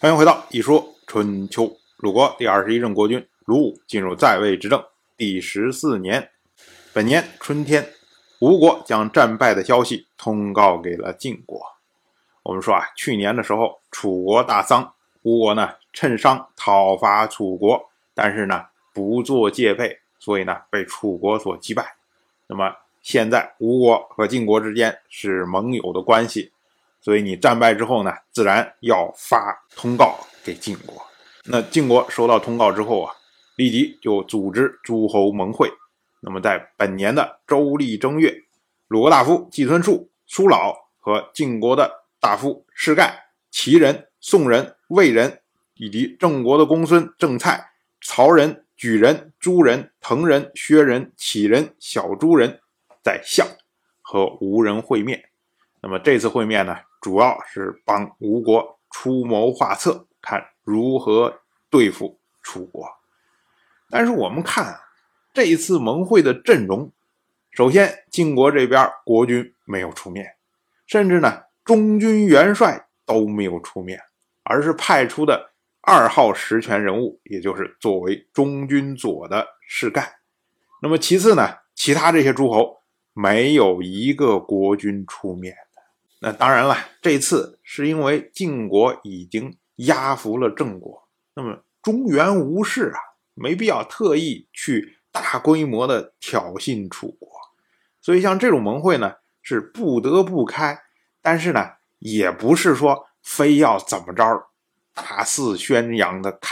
欢迎回到《一说春秋》。鲁国第二十一任国君鲁武进入在位执政第十四年，本年春天，吴国将战败的消息通告给了晋国。我们说啊，去年的时候，楚国大丧，吴国呢趁伤讨伐楚国，但是呢不做戒备，所以呢被楚国所击败。那么现在吴国和晋国之间是盟友的关系。所以你战败之后呢，自然要发通告给晋国。那晋国收到通告之后啊，立即就组织诸侯盟会。那么在本年的周历正月，鲁国大夫季孙树、叔老和晋国的大夫士盖、齐人、宋人、魏人，以及郑国的公孙郑蔡、曹人、莒人、朱人、滕人、薛人、杞人、小朱人，在相和吴人会面。那么这次会面呢？主要是帮吴国出谋划策，看如何对付楚国。但是我们看这一次盟会的阵容，首先晋国这边国君没有出面，甚至呢中军元帅都没有出面，而是派出的二号实权人物，也就是作为中军佐的士干。那么其次呢，其他这些诸侯没有一个国君出面。那当然了，这次是因为晋国已经压服了郑国，那么中原无事啊，没必要特意去大规模的挑衅楚国，所以像这种盟会呢，是不得不开，但是呢，也不是说非要怎么着大肆宣扬的开。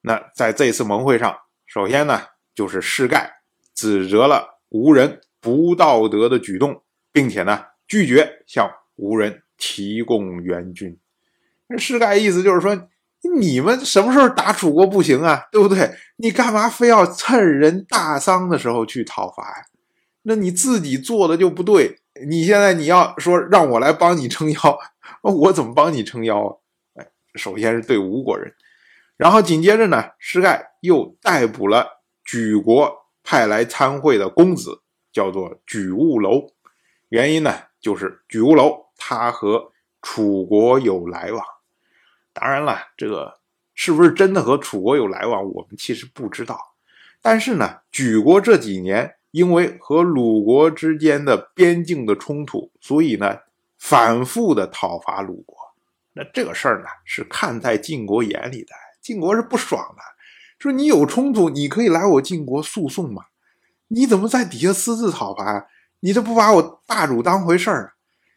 那在这次盟会上，首先呢，就是士盖指责了吴人不道德的举动，并且呢。拒绝向吴人提供援军，那士盖意思就是说，你们什么时候打楚国不行啊？对不对？你干嘛非要趁人大丧的时候去讨伐呀？那你自己做的就不对。你现在你要说让我来帮你撑腰，我怎么帮你撑腰啊？哎，首先是对吴国人，然后紧接着呢，施盖又逮捕了莒国派来参会的公子，叫做莒物楼，原因呢？就是举屋楼，他和楚国有来往。当然了，这个是不是真的和楚国有来往，我们其实不知道。但是呢，举国这几年因为和鲁国之间的边境的冲突，所以呢，反复的讨伐鲁国。那这个事儿呢，是看在晋国眼里的，晋国是不爽的，说你有冲突，你可以来我晋国诉讼嘛，你怎么在底下私自讨伐？你这不把我大主当回事儿，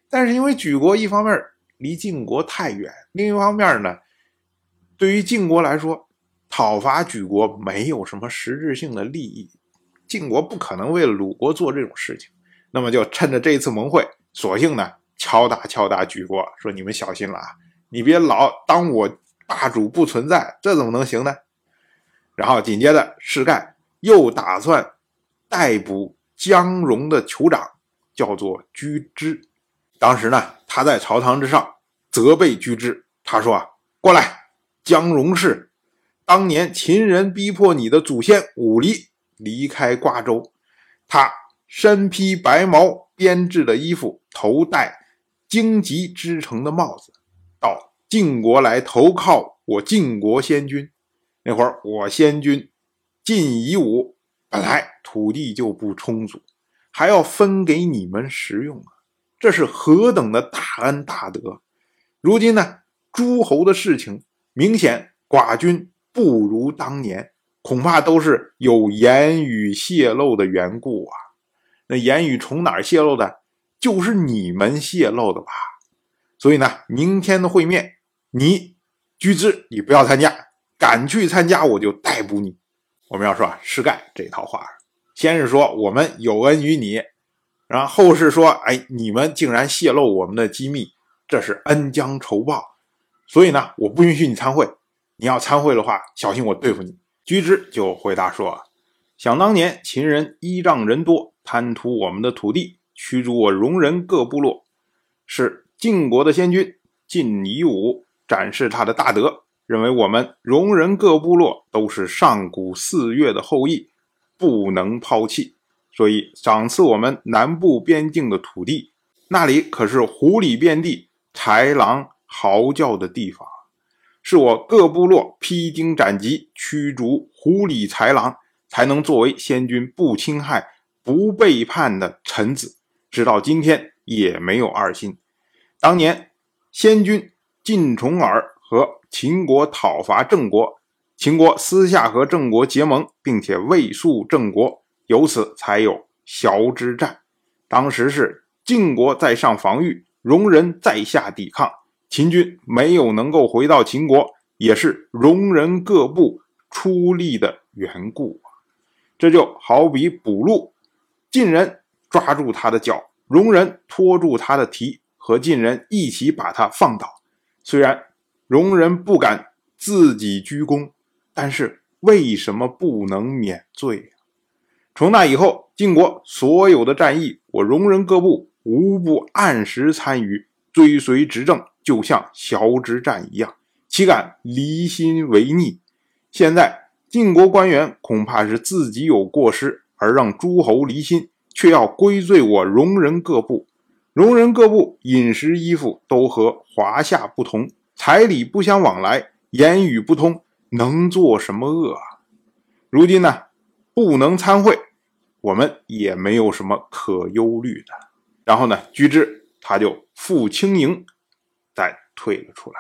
但是因为举国一方面离晋国太远，另一方面呢，对于晋国来说，讨伐举国没有什么实质性的利益，晋国不可能为鲁国做这种事情，那么就趁着这一次盟会，索性呢敲打敲打举国，说你们小心了啊，你别老当我大主不存在，这怎么能行呢？然后紧接着士盖又打算逮捕。姜戎的酋长叫做居之，当时呢，他在朝堂之上责备居之，他说：“啊，过来，姜戎氏，当年秦人逼迫你的祖先武离离开瓜州，他身披白毛编制的衣服，头戴荆棘织成的帽子，到晋国来投靠我晋国先君。那会儿我先君晋夷吾本来。”土地就不充足，还要分给你们食用啊！这是何等的大恩大德！如今呢，诸侯的事情明显寡君不如当年，恐怕都是有言语泄露的缘故啊！那言语从哪儿泄露的？就是你们泄露的吧？所以呢，明天的会面，你居之，你不要参加，敢去参加，我就逮捕你。我们要说啊，施盖这套话。先是说我们有恩于你，然后后是说，哎，你们竟然泄露我们的机密，这是恩将仇报，所以呢，我不允许你参会。你要参会的话，小心我对付你。居之就回答说：“想当年，秦人依仗人多，贪图我们的土地，驱逐我戎人各部落，是晋国的先君晋夷吾展示他的大德，认为我们戎人各部落都是上古四岳的后裔。”不能抛弃，所以赏赐我们南部边境的土地，那里可是狐狸遍地、豺狼嚎叫的地方，是我各部落披荆斩棘、驱逐狐狸豺狼，才能作为先君不侵害、不背叛的臣子。直到今天也没有二心。当年先君晋重耳和秦国讨伐郑国，秦国私下和郑国结盟，并且卫戍郑国，由此才有崤之战。当时是晋国在上防御，戎人在下抵抗，秦军没有能够回到秦国，也是戎人各部出力的缘故。这就好比捕鹿，晋人抓住他的脚，戎人拖住他的蹄，和晋人一起把他放倒。虽然戎人不敢自己鞠躬，但是为什么不能免罪？从那以后，晋国所有的战役，我戎人各部无不按时参与，追随执政，就像崤之战一样，岂敢离心为逆？现在晋国官员恐怕是自己有过失，而让诸侯离心，却要归罪我戎人各部。戎人各部饮食衣服都和华夏不同，彩礼不相往来，言语不通，能做什么恶？如今呢？不能参会，我们也没有什么可忧虑的。然后呢，居之他就负轻盈，再退了出来。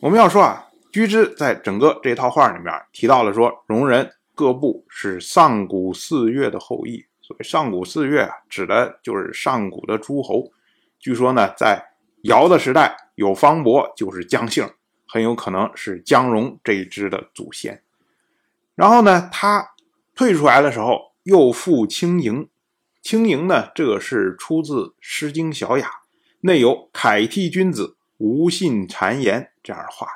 我们要说啊，居之在整个这套话里面提到了说，容人各部是上古四岳的后裔。所谓上古四岳啊，指的就是上古的诸侯。据说呢，在尧的时代，有方伯就是姜姓，很有可能是姜戎这一支的祖先。然后呢，他。退出来的时候，又复轻盈。轻盈呢，这是出自《诗经·小雅》，内有“凯替君子，无信谗言”这样的话。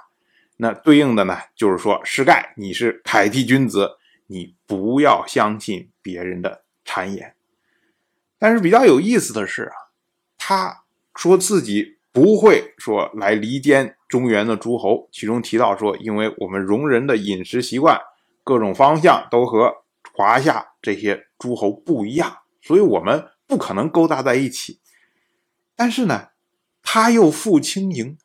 那对应的呢，就是说，师盖，你是凯替君子，你不要相信别人的谗言。但是比较有意思的是啊，他说自己不会说来离间中原的诸侯，其中提到说，因为我们戎人的饮食习惯，各种方向都和。华夏这些诸侯不一样，所以我们不可能勾搭在一起。但是呢，他又负轻盈。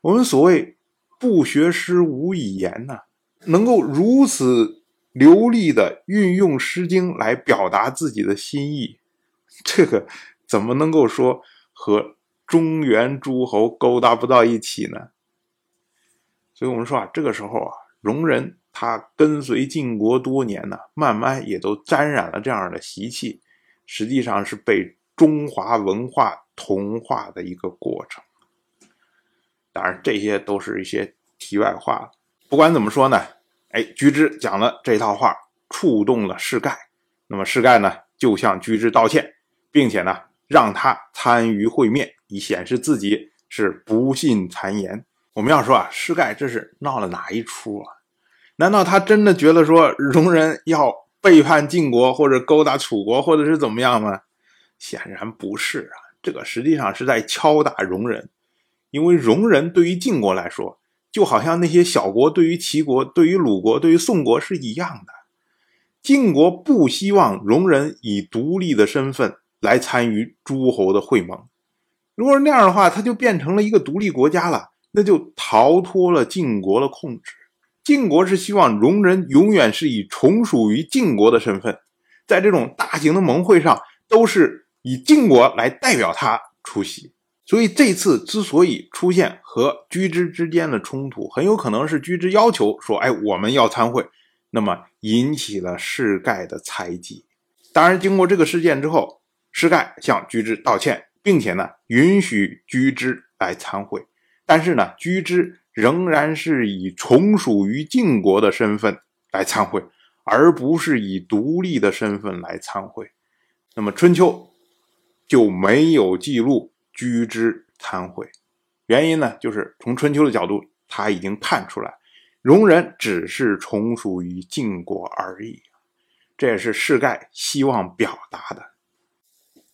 我们所谓不学诗，无以言呢，能够如此流利的运用《诗经》来表达自己的心意，这个怎么能够说和中原诸侯勾搭不到一起呢？所以我们说啊，这个时候啊，戎人。他跟随晋国多年呢，慢慢也都沾染了这样的习气，实际上是被中华文化同化的一个过程。当然，这些都是一些题外话。不管怎么说呢，哎，居之讲了这套话，触动了世盖。那么世盖呢，就向居之道歉，并且呢，让他参与会面，以显示自己是不信谗言。我们要说啊，施盖这是闹了哪一出啊？难道他真的觉得说戎人要背叛晋国，或者勾搭楚国，或者是怎么样吗？显然不是啊，这个实际上是在敲打戎人，因为戎人对于晋国来说，就好像那些小国对于齐国、对于鲁国、对于宋国是一样的。晋国不希望戎人以独立的身份来参与诸侯的会盟，如果是那样的话，他就变成了一个独立国家了，那就逃脱了晋国的控制。晋国是希望戎人永远是以从属于晋国的身份，在这种大型的盟会上，都是以晋国来代表他出席。所以这次之所以出现和居之之间的冲突，很有可能是居之要求说：“哎，我们要参会。”那么引起了世盖的猜忌。当然，经过这个事件之后，世盖向居之道歉，并且呢允许居之来参会。但是呢，居之。仍然是以从属于晋国的身份来参会，而不是以独立的身份来参会。那么春秋就没有记录居之参会，原因呢，就是从春秋的角度，他已经看出来，戎人只是从属于晋国而已。这也是世盖希望表达的。